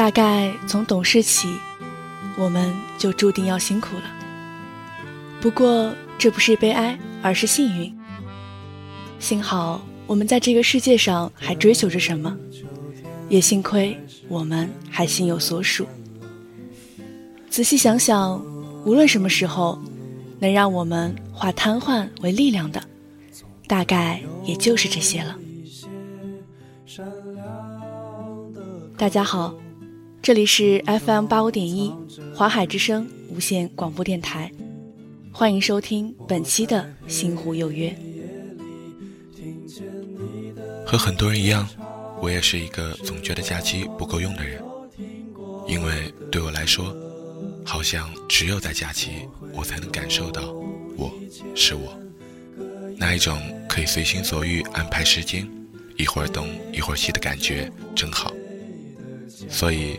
大概从懂事起，我们就注定要辛苦了。不过这不是悲哀，而是幸运。幸好我们在这个世界上还追求着什么，也幸亏我们还心有所属。仔细想想，无论什么时候，能让我们化瘫痪为力量的，大概也就是这些了。大家好，这里是 FM 八五点一华海之声无线广播电台，欢迎收听本期的《星湖有约》。和很多人一样，我也是一个总觉得假期不够用的人，因为对我来说，好像只有在假期，我才能感受到我是我，那一种可以随心所欲安排时间，一会儿东一会儿西的感觉真好。所以，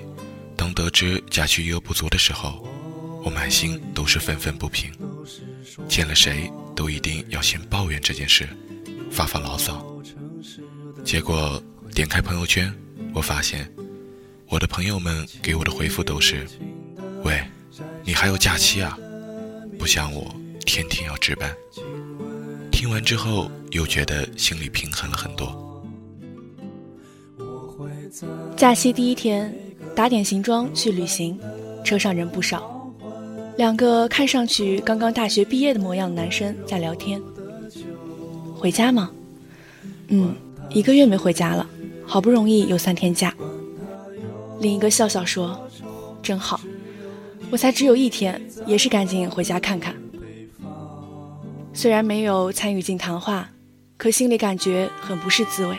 当得知假期余额不足的时候，我满心都是愤愤不平。见了谁都一定要先抱怨这件事，发发牢骚。结果点开朋友圈，我发现我的朋友们给我的回复都是：“喂，你还有假期啊？不像我天天要值班。”听完之后，又觉得心里平衡了很多。假期第一天，打点行装去旅行，车上人不少。两个看上去刚刚大学毕业的模样男生在聊天。回家吗？嗯，一个月没回家了，好不容易有三天假。另一个笑笑说：“真好，我才只有一天，也是赶紧回家看看。”虽然没有参与进谈话，可心里感觉很不是滋味。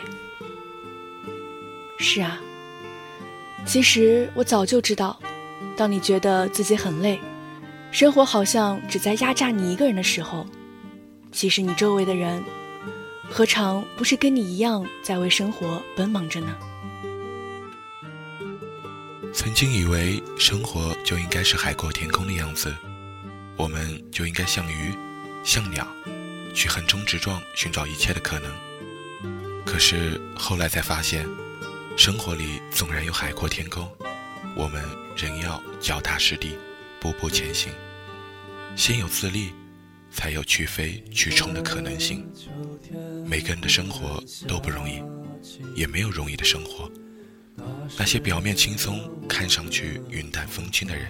是啊，其实我早就知道，当你觉得自己很累，生活好像只在压榨你一个人的时候，其实你周围的人，何尝不是跟你一样在为生活奔忙着呢？曾经以为生活就应该是海阔天空的样子，我们就应该像鱼、像鸟，去横冲直撞，寻找一切的可能。可是后来才发现。生活里纵然有海阔天空，我们仍要脚踏实地，步步前行。先有自立，才有去飞去冲的可能性。每个人的生活都不容易，也没有容易的生活。那些表面轻松、看上去云淡风轻的人，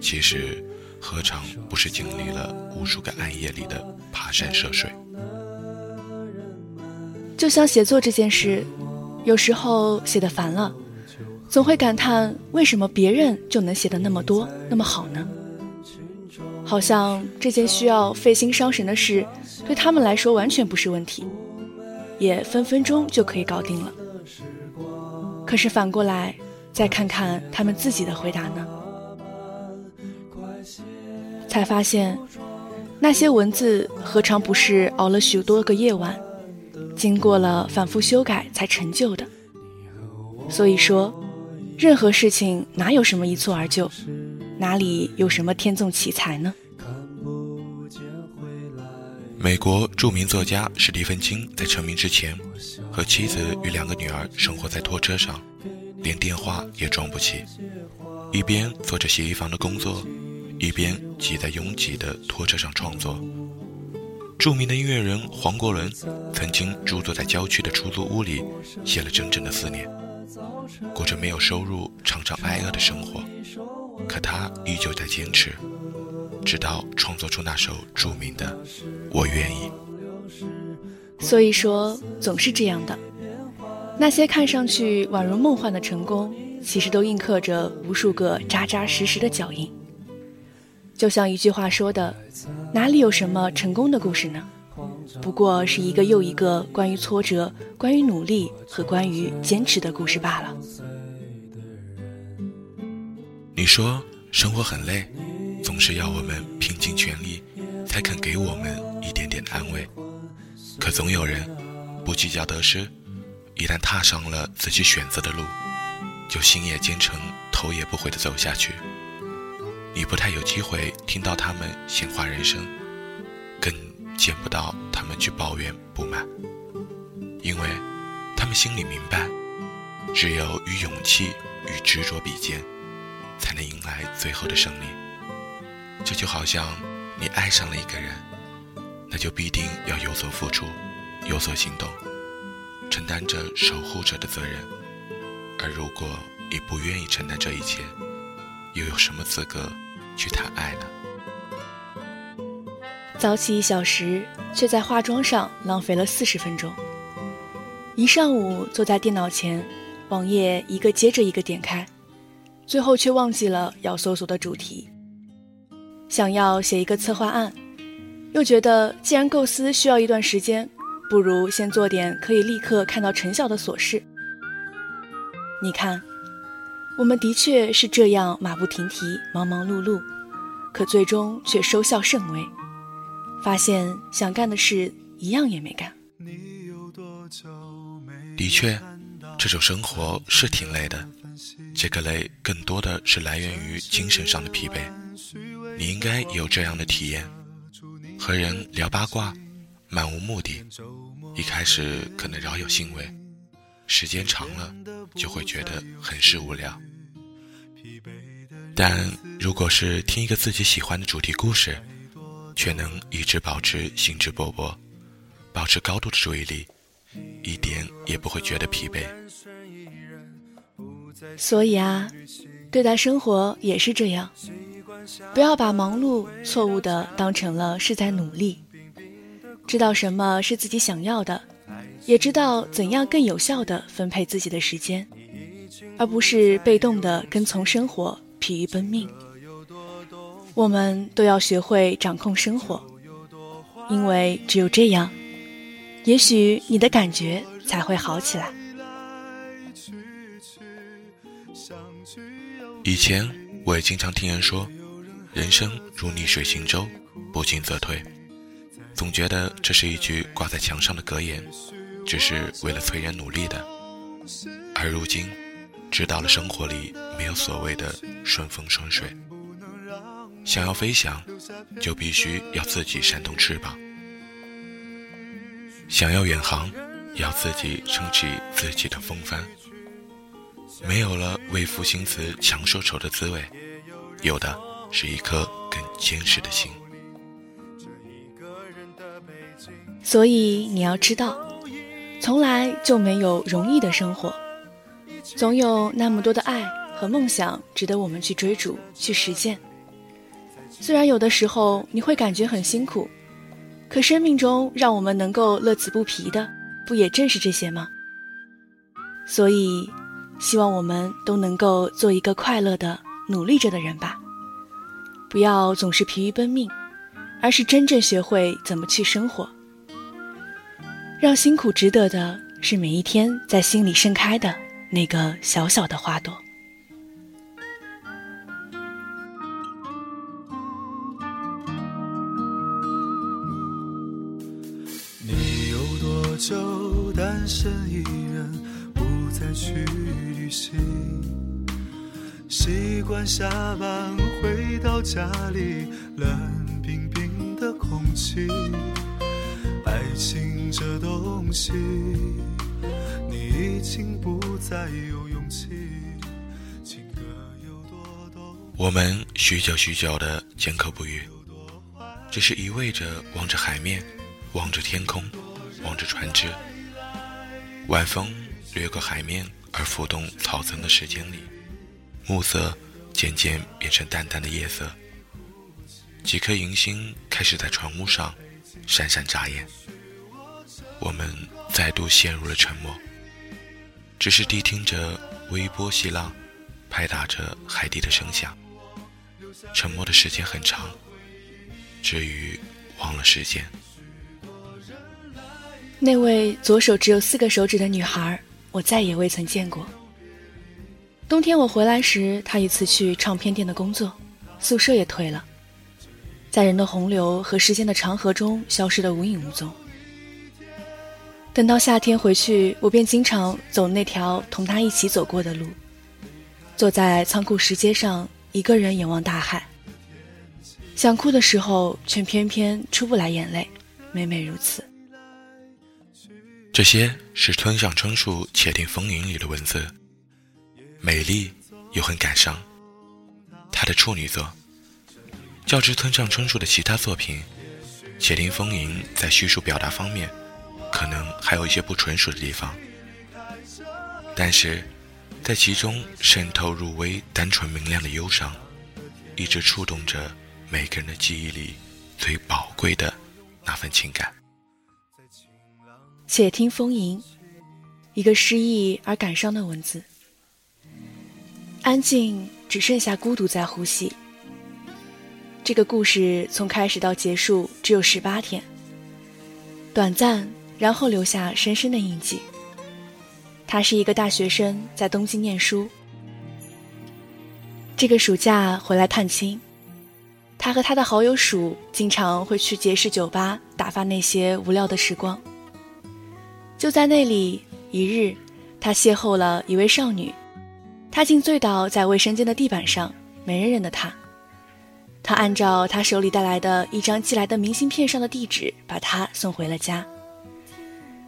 其实何尝不是经历了无数个暗夜里的爬山涉水？就像写作这件事。有时候写的烦了，总会感叹为什么别人就能写的那么多那么好呢？好像这件需要费心伤神的事，对他们来说完全不是问题，也分分钟就可以搞定了。可是反过来再看看他们自己的回答呢，才发现那些文字何尝不是熬了许多个夜晚。经过了反复修改才成就的，所以说，任何事情哪有什么一蹴而就，哪里有什么天纵奇才呢？美国著名作家史蒂芬金在成名之前，和妻子与两个女儿生活在拖车上，连电话也装不起，一边做着洗衣房的工作，一边挤在拥挤的拖车上创作。著名的音乐人黄国伦曾经住坐在郊区的出租屋里，写了整整的四年，过着没有收入、常常挨饿的生活。可他依旧在坚持，直到创作出那首著名的《我愿意》。所以说，总是这样的，那些看上去宛如梦幻的成功，其实都印刻着无数个扎扎实实的脚印。就像一句话说的，哪里有什么成功的故事呢？不过是一个又一个关于挫折、关于努力和关于坚持的故事罢了。你说生活很累，总是要我们拼尽全力，才肯给我们一点点安慰。可总有人不计较得失，一旦踏上了自己选择的路，就心也坚诚、头也不回地走下去。你不太有机会听到他们闲话人生，更见不到他们去抱怨不满，因为他们心里明白，只有与勇气与执着比肩，才能迎来最后的胜利。这就好像你爱上了一个人，那就必定要有所付出，有所行动，承担着守护者的责任。而如果你不愿意承担这一切，又有什么资格去谈爱呢？早起一小时，却在化妆上浪费了四十分钟。一上午坐在电脑前，网页一个接着一个点开，最后却忘记了要搜索的主题。想要写一个策划案，又觉得既然构思需要一段时间，不如先做点可以立刻看到成效的琐事。你看，我们的确是这样马不停蹄、忙忙碌碌，可最终却收效甚微。发现想干的事一样也没干。的确，这种生活是挺累的，这个累更多的是来源于精神上的疲惫。你应该有这样的体验：和人聊八卦，漫无目的，一开始可能饶有兴味，时间长了就会觉得很是无聊。但如果是听一个自己喜欢的主题故事，却能一直保持兴致勃勃，保持高度的注意力，一点也不会觉得疲惫。所以啊，对待生活也是这样，不要把忙碌错误的当成了是在努力，知道什么是自己想要的，也知道怎样更有效地分配自己的时间，而不是被动的跟从生活，疲于奔命。我们都要学会掌控生活，因为只有这样，也许你的感觉才会好起来。以前我也经常听人说，人生如逆水行舟，不进则退，总觉得这是一句挂在墙上的格言，只是为了催人努力的。而如今，知道了生活里没有所谓的顺风顺水。想要飞翔，就必须要自己扇动翅膀；想要远航，要自己撑起自己的风帆。没有了为赋新词强说愁的滋味，有的是一颗更坚实的心。所以你要知道，从来就没有容易的生活，总有那么多的爱和梦想值得我们去追逐、去实践。虽然有的时候你会感觉很辛苦，可生命中让我们能够乐此不疲的，不也正是这些吗？所以，希望我们都能够做一个快乐的、努力着的人吧。不要总是疲于奔命，而是真正学会怎么去生活。让辛苦值得的是每一天在心里盛开的那个小小的花朵。你有多久单身一人，不再去旅行。习惯下班回到家里，冷冰冰的空气。爱情这东西，你已经不再有勇气。情歌有多多，我们许久许久的缄口不语，只是一味着望着海面，望着天空。望着船只，晚风掠过海面而浮动草层的时间里，暮色渐渐变成淡淡的夜色。几颗银星开始在船坞上闪闪眨眼。我们再度陷入了沉默，只是谛听着微波细浪拍打着海底的声响。沉默的时间很长，至于忘了时间。那位左手只有四个手指的女孩，我再也未曾见过。冬天我回来时，她已辞去唱片店的工作，宿舍也退了，在人的洪流和时间的长河中消失得无影无踪。等到夏天回去，我便经常走那条同他一起走过的路，坐在仓库石阶上，一个人眼望大海。想哭的时候，却偏偏出不来眼泪，每每如此。这些是村上春树《且听风云》里的文字，美丽又很感伤。他的处女作，较之村上春树的其他作品，《且听风吟》在叙述表达方面，可能还有一些不纯熟的地方，但是，在其中渗透入微、单纯明亮的忧伤，一直触动着每个人的记忆里最宝贵的那份情感。且听风吟，一个诗意而感伤的文字。安静，只剩下孤独在呼吸。这个故事从开始到结束只有十八天，短暂，然后留下深深的印记。他是一个大学生，在东京念书。这个暑假回来探亲，他和他的好友鼠经常会去结识酒吧，打发那些无聊的时光。就在那里，一日，他邂逅了一位少女。他竟醉倒在卫生间的地板上，没人认得他。他按照他手里带来的一张寄来的明信片上的地址，把她送回了家。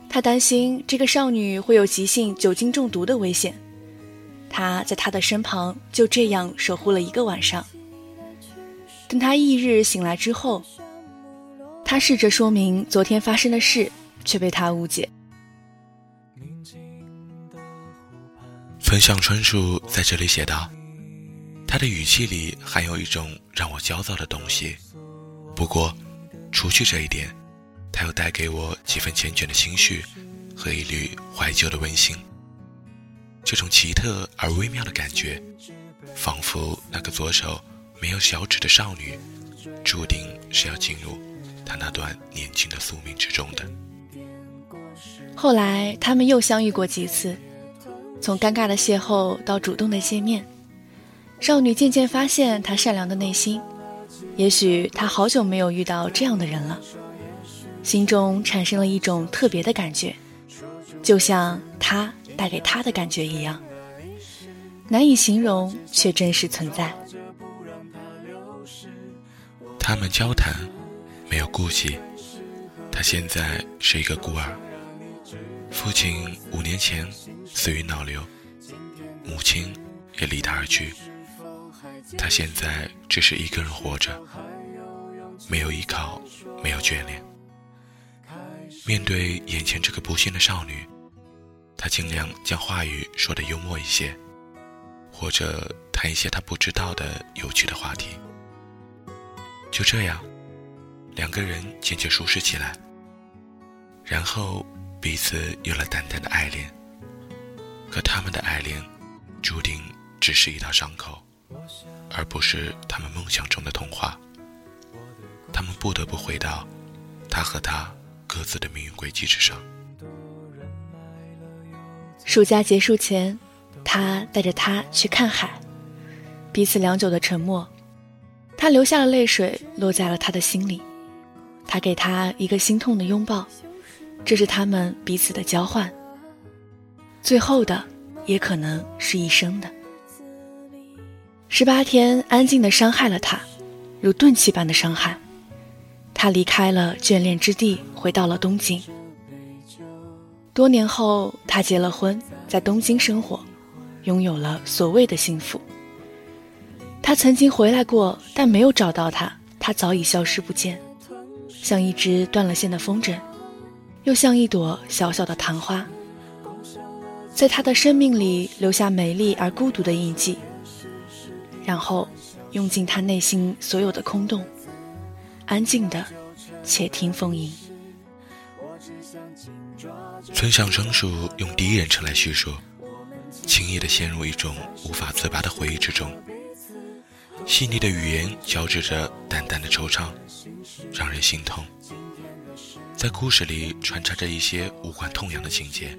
他担心这个少女会有急性酒精中毒的危险。他在她的身旁就这样守护了一个晚上。等他翌日醒来之后，他试着说明昨天发生的事，却被他误解。村上春树在这里写道：“他的语气里含有一种让我焦躁的东西，不过，除去这一点，他又带给我几分缱绻的心绪和一缕怀旧的温馨。这种奇特而微妙的感觉，仿佛那个左手没有小指的少女，注定是要进入他那段年轻的宿命之中的。”后来，他们又相遇过几次。从尴尬的邂逅到主动的见面，少女渐渐发现他善良的内心。也许他好久没有遇到这样的人了，心中产生了一种特别的感觉，就像他带给他的感觉一样，难以形容却真实存在。他们交谈，没有顾忌。他现在是一个孤儿。父亲五年前死于脑瘤，母亲也离他而去。他现在只是一个人活着，没有依靠，没有眷恋。面对眼前这个不幸的少女，他尽量将话语说得幽默一些，或者谈一些他不知道的有趣的话题。就这样，两个人渐渐熟识起来，然后。彼此有了淡淡的爱恋，可他们的爱恋注定只是一道伤口，而不是他们梦想中的童话。他们不得不回到他和他各自的命运轨迹之上。暑假结束前，他带着她去看海，彼此良久的沉默，他流下了泪水，落在了他的心里。他给他一个心痛的拥抱。这是他们彼此的交换，最后的也可能是一生的。十八天安静的伤害了他，如钝器般的伤害。他离开了眷恋之地，回到了东京。多年后，他结了婚，在东京生活，拥有了所谓的幸福。他曾经回来过，但没有找到他，他早已消失不见，像一只断了线的风筝。又像一朵小小的昙花，在他的生命里留下美丽而孤独的印记，然后用尽他内心所有的空洞，安静的且听风吟。村上春树用第一人称来叙述，轻易的陷入一种无法自拔的回忆之中，细腻的语言交织着淡淡的惆怅，让人心痛。在故事里穿插着一些无关痛痒的情节，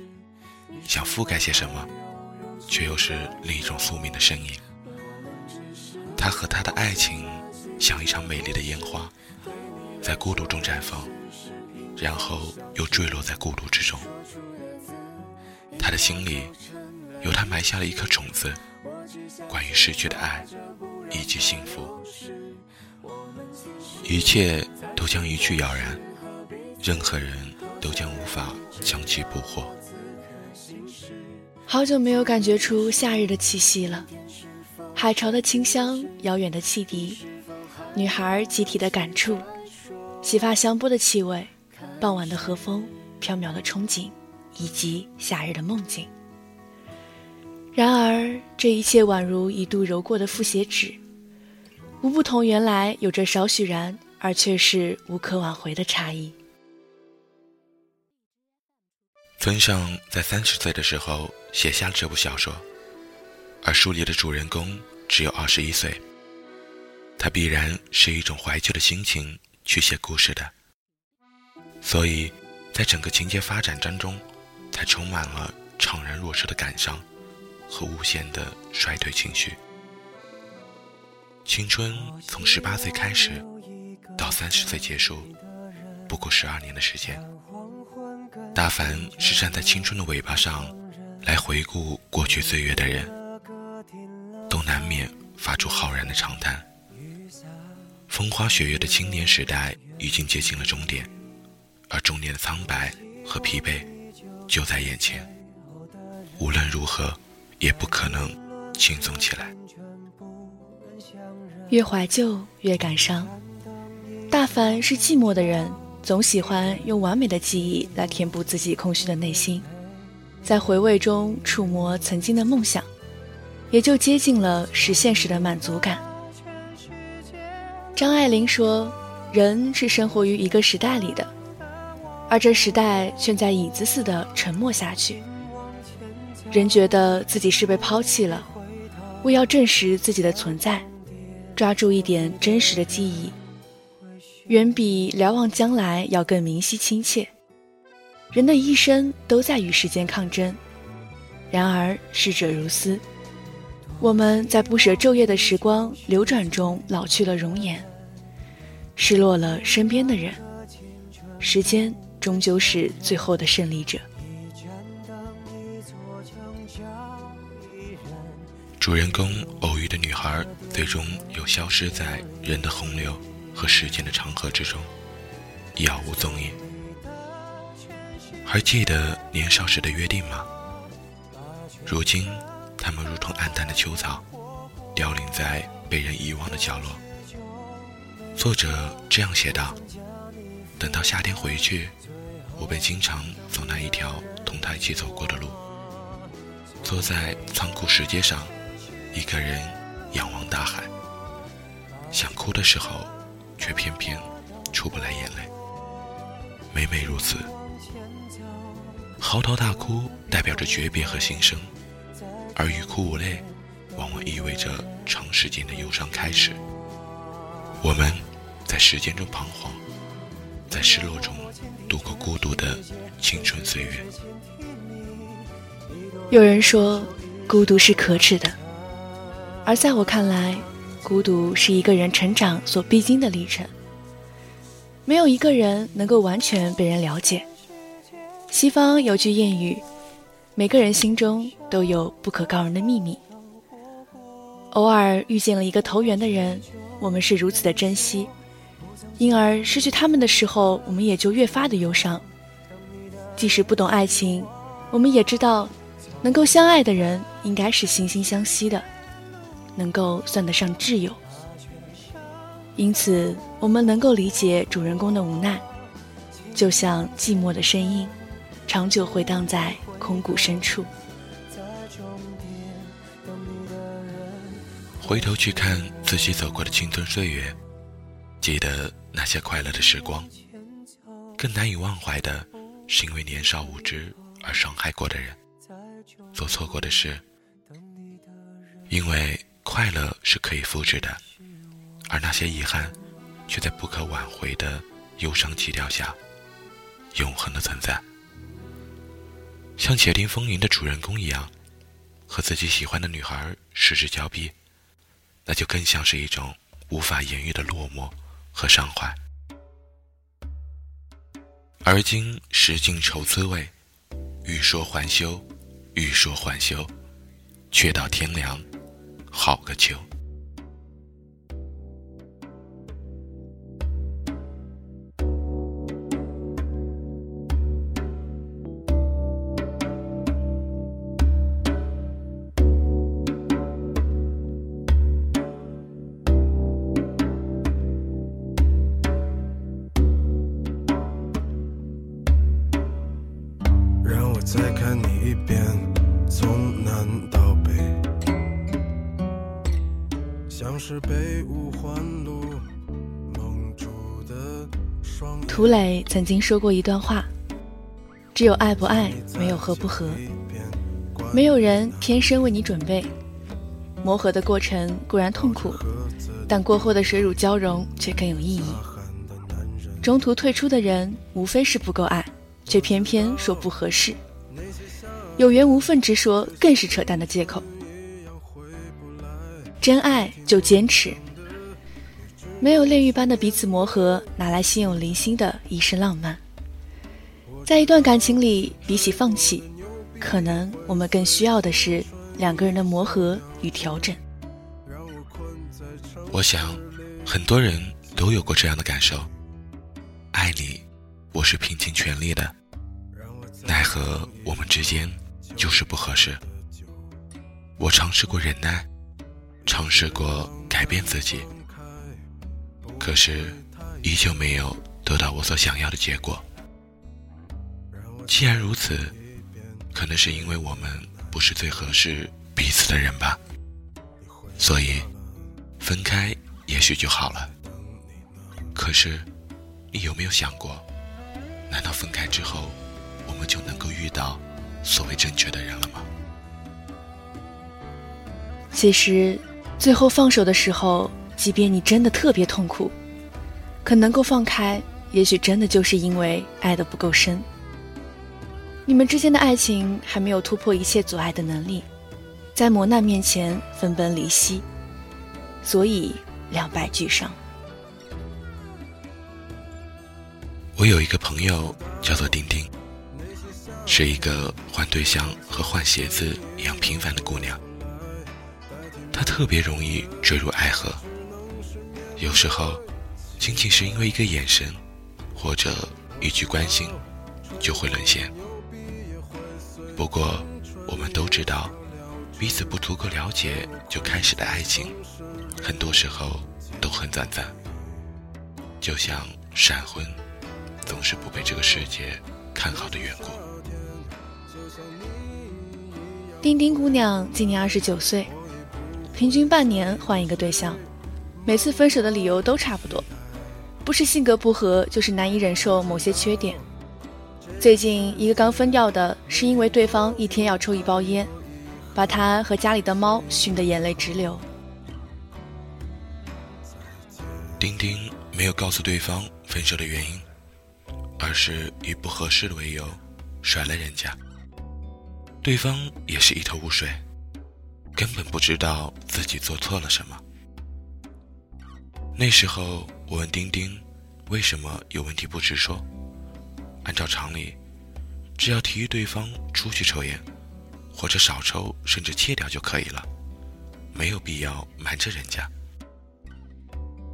想覆盖些什么，却又是另一种宿命的身影。他和他的爱情像一场美丽的烟花，在孤独中绽放，然后又坠落在孤独之中。他的心里由他埋下了一颗种子，关于失去的爱以及幸福，一切都将一去了然。任何人都将无法将其捕获，好久没有感觉出夏日的气息了，海潮的清香，遥远的汽笛，女孩集体的感触，洗发香波的气味，傍晚的和风，飘渺的憧憬，以及夏日的梦境。然而，这一切宛如一度揉过的复写纸，无不同原来有着少许然，而却是无可挽回的差异。村上在三十岁的时候写下了这部小说，而书里的主人公只有二十一岁。他必然是一种怀旧的心情去写故事的，所以，在整个情节发展当中，才充满了怅然若失的感伤和无限的衰退情绪。青春从十八岁开始，到三十岁结束，不过十二年的时间。大凡是站在青春的尾巴上，来回顾过去岁月的人，难免发出浩然的长叹。风花雪月的青年时代已经接近了终点，而中年的苍白和疲惫就在眼前。无论如何，也不可能轻松起来。越怀旧越感伤。大凡是寂寞的人。总喜欢用完美的记忆来填补自己空虚的内心，在回味中触摸曾经的梦想，也就接近了实现时的满足感。张爱玲说：“人是生活于一个时代里的，而这时代却在影子似的沉默下去。人觉得自己是被抛弃了，为要证实自己的存在，抓住一点真实的记忆。”远比瞭望将来要更明晰亲切。人的一生都在与时间抗争，然而逝者如斯。我们在不舍昼夜的时光流转中老去了容颜，失落了身边的人。时间终究是最后的胜利者。主人公偶遇的女孩，最终又消失在人的洪流。和时间的长河之中，杳无踪影。还记得年少时的约定吗？如今，他们如同暗淡的秋草，凋零在被人遗忘的角落。作者这样写道：“等到夏天回去，我便经常走那一条同他一起走过的路，坐在仓库石阶上，一个人仰望大海。想哭的时候。”却偏偏出不来眼泪，每每如此，嚎啕大哭代表着诀别和心声，而欲哭无泪，往往意味着长时间的忧伤开始。我们在时间中彷徨，在失落中度过孤独的青春岁月。有人说，孤独是可耻的，而在我看来。孤独是一个人成长所必经的历程。没有一个人能够完全被人了解。西方有句谚语：“每个人心中都有不可告人的秘密。”偶尔遇见了一个投缘的人，我们是如此的珍惜，因而失去他们的时候，我们也就越发的忧伤。即使不懂爱情，我们也知道，能够相爱的人应该是惺惺相惜的。能够算得上挚友，因此我们能够理解主人公的无奈，就像寂寞的声音，长久回荡在空谷深处。回头去看自己走过的青春岁月，记得那些快乐的时光，更难以忘怀的是因为年少无知而伤害过的人，做错过的事，因为。快乐是可以复制的，而那些遗憾，却在不可挽回的忧伤基调下，永恒的存在。像《且听风云》的主人公一样，和自己喜欢的女孩失之交臂，那就更像是一种无法言喻的落寞和伤怀。而今识尽愁滋味，欲说还休，欲说还休，却道天凉。好个秋！再看你一遍，从南到北，像是被五环路蒙住的双。涂磊曾经说过一段话：只有爱不爱，没有合不合。没有人天生为你准备，磨合的过程固然痛苦，但过后的水乳交融却更有意义。中途退出的人，无非是不够爱，却偏偏说不合适。有缘无分之说，更是扯淡的借口。真爱就坚持，没有炼狱般的彼此磨合，哪来心有灵犀的一世浪漫？在一段感情里，比起放弃。可能我们更需要的是两个人的磨合与调整。我想，很多人都有过这样的感受：爱你，我是拼尽全力的，奈何我们之间就是不合适。我尝试过忍耐，尝试过改变自己，可是依旧没有得到我所想要的结果。既然如此。可能是因为我们不是最合适彼此的人吧，所以分开也许就好了。可是，你有没有想过，难道分开之后，我们就能够遇到所谓正确的人了吗？其实，最后放手的时候，即便你真的特别痛苦，可能够放开，也许真的就是因为爱的不够深。你们之间的爱情还没有突破一切阻碍的能力，在磨难面前分崩离析，所以两败俱伤。我有一个朋友叫做丁丁，是一个换对象和换鞋子一样平凡的姑娘。她特别容易坠入爱河，有时候仅仅是因为一个眼神或者一句关心，就会沦陷。不过，我们都知道，彼此不足够了解就开始的爱情，很多时候都很短暂。就像闪婚，总是不被这个世界看好的缘故。丁丁姑娘今年二十九岁，平均半年换一个对象，每次分手的理由都差不多，不是性格不合，就是难以忍受某些缺点。最近一个刚分掉的，是因为对方一天要抽一包烟，把他和家里的猫熏得眼泪直流。丁丁没有告诉对方分手的原因，而是以不合适的为由甩了人家。对方也是一头雾水，根本不知道自己做错了什么。那时候我问丁丁，为什么有问题不直说？按照常理，只要提议对方出去抽烟，或者少抽，甚至戒掉就可以了，没有必要瞒着人家。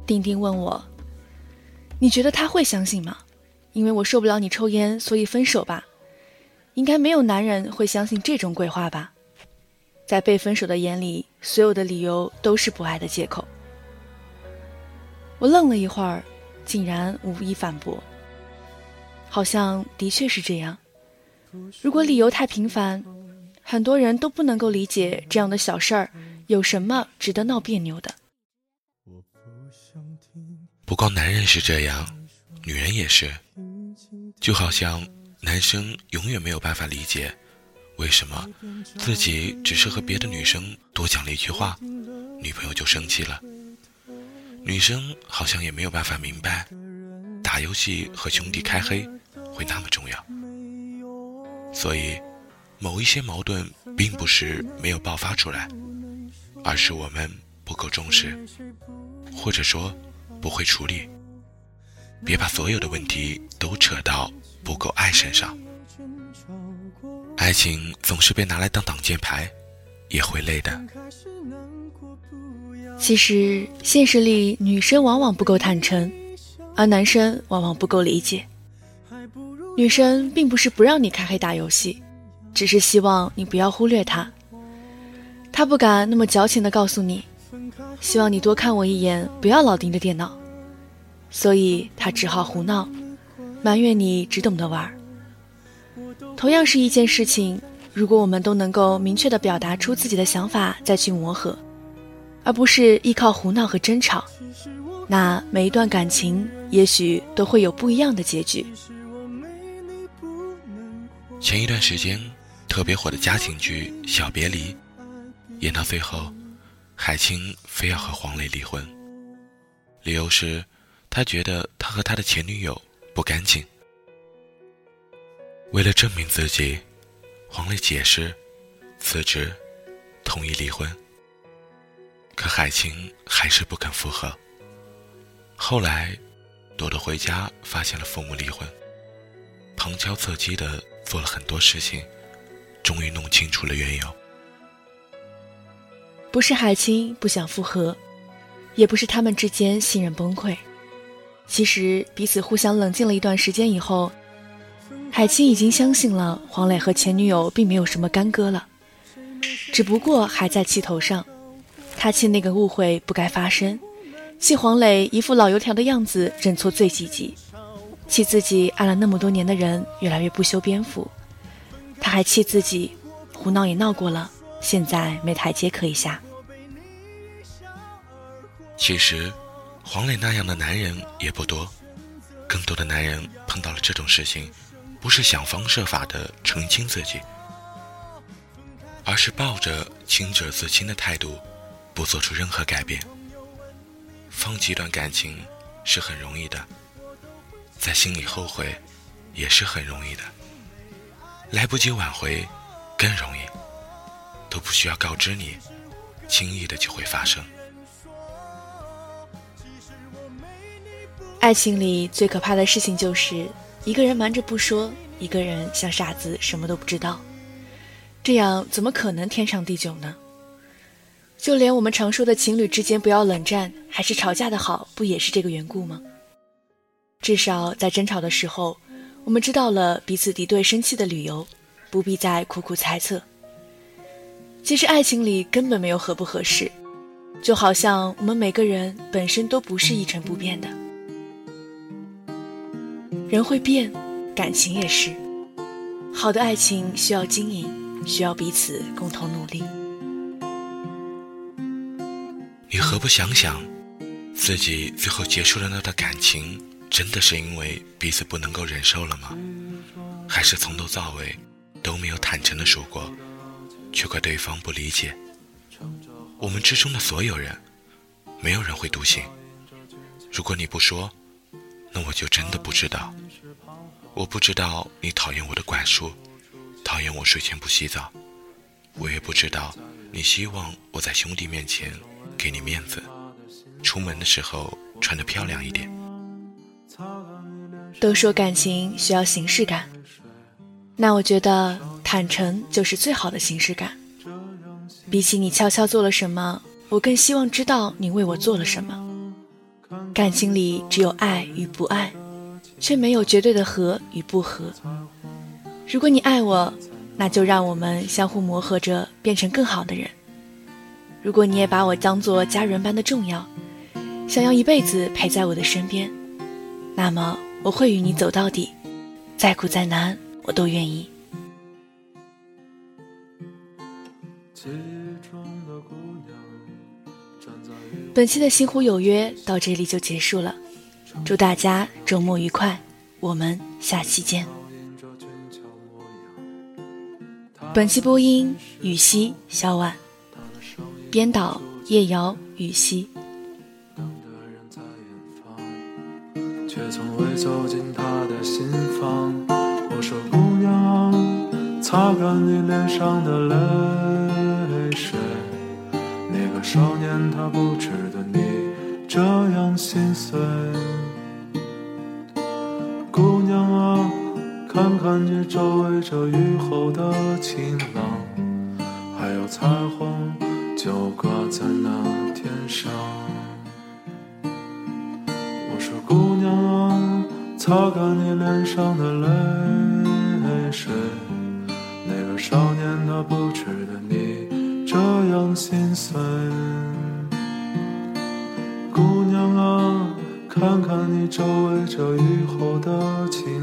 丁丁问我：“你觉得他会相信吗？因为我受不了你抽烟，所以分手吧。应该没有男人会相信这种鬼话吧？在被分手的眼里，所有的理由都是不爱的借口。”我愣了一会儿，竟然无意反驳。好像的确是这样。如果理由太平凡，很多人都不能够理解这样的小事儿有什么值得闹别扭的。不光男人是这样，女人也是。就好像男生永远没有办法理解，为什么自己只是和别的女生多讲了一句话，女朋友就生气了。女生好像也没有办法明白，打游戏和兄弟开黑。会那么重要，所以某一些矛盾并不是没有爆发出来，而是我们不够重视，或者说不会处理。别把所有的问题都扯到不够爱身上。爱情总是被拿来当挡箭牌，也会累的。其实现实里，女生往往不够坦诚，而男生往往不够理解。女生并不是不让你开黑打游戏，只是希望你不要忽略她。她不敢那么矫情的告诉你，希望你多看我一眼，不要老盯着电脑。所以她只好胡闹，埋怨你只懂得玩。同样是一件事情，如果我们都能够明确的表达出自己的想法，再去磨合，而不是依靠胡闹和争吵，那每一段感情也许都会有不一样的结局。前一段时间特别火的家庭剧《小别离》，演到最后，海清非要和黄磊离婚，理由是，他觉得他和他的前女友不干净。为了证明自己，黄磊解释、辞职、同意离婚。可海清还是不肯复合。后来，朵朵回家发现了父母离婚，旁敲侧击的。做了很多事情，终于弄清楚了缘由。不是海清不想复合，也不是他们之间信任崩溃。其实彼此互相冷静了一段时间以后，海清已经相信了黄磊和前女友并没有什么干戈了，只不过还在气头上。他气那个误会不该发生，气黄磊一副老油条的样子，认错最积极。气自己爱了那么多年的人越来越不修边幅，他还气自己胡闹也闹过了，现在没台阶可以下。其实，黄磊那样的男人也不多，更多的男人碰到了这种事情，不是想方设法的澄清自己，而是抱着清者自清的态度，不做出任何改变。放弃一段感情是很容易的。在心里后悔，也是很容易的。来不及挽回，更容易。都不需要告知你，轻易的就会发生。爱情里最可怕的事情就是，一个人瞒着不说，一个人像傻子什么都不知道。这样怎么可能天长地久呢？就连我们常说的情侣之间不要冷战，还是吵架的好，不也是这个缘故吗？至少在争吵的时候，我们知道了彼此敌对生气的理由，不必再苦苦猜测。其实爱情里根本没有合不合适，就好像我们每个人本身都不是一成不变的。人会变，感情也是。好的爱情需要经营，需要彼此共同努力。你何不想想，自己最后结束了那段感情？真的是因为彼此不能够忍受了吗？还是从头到尾都没有坦诚的说过，却怪对方不理解？我们之中的所有人，没有人会独行。如果你不说，那我就真的不知道。我不知道你讨厌我的管束，讨厌我睡前不洗澡。我也不知道你希望我在兄弟面前给你面子，出门的时候穿得漂亮一点。都说感情需要形式感，那我觉得坦诚就是最好的形式感。比起你悄悄做了什么，我更希望知道你为我做了什么。感情里只有爱与不爱，却没有绝对的合与不合。如果你爱我，那就让我们相互磨合着变成更好的人。如果你也把我当做家人般的重要，想要一辈子陪在我的身边，那么。我会与你走到底，再苦再难，我都愿意。本期的《星湖有约》到这里就结束了，祝大家周末愉快，我们下期见。本期播音：雨熙、小婉，编导：叶瑶、雨熙。却从未走进他的心房。我说：“姑娘，擦干你脸上的泪。个少年他不值得你这样心碎。姑娘啊，看看这周围这雨后的晴朗，还有彩虹就挂在那天上。”我说姑娘啊，擦干你脸上的泪水。那个少年他不值得你这样心碎。姑娘啊，看看你周围这雨后的晴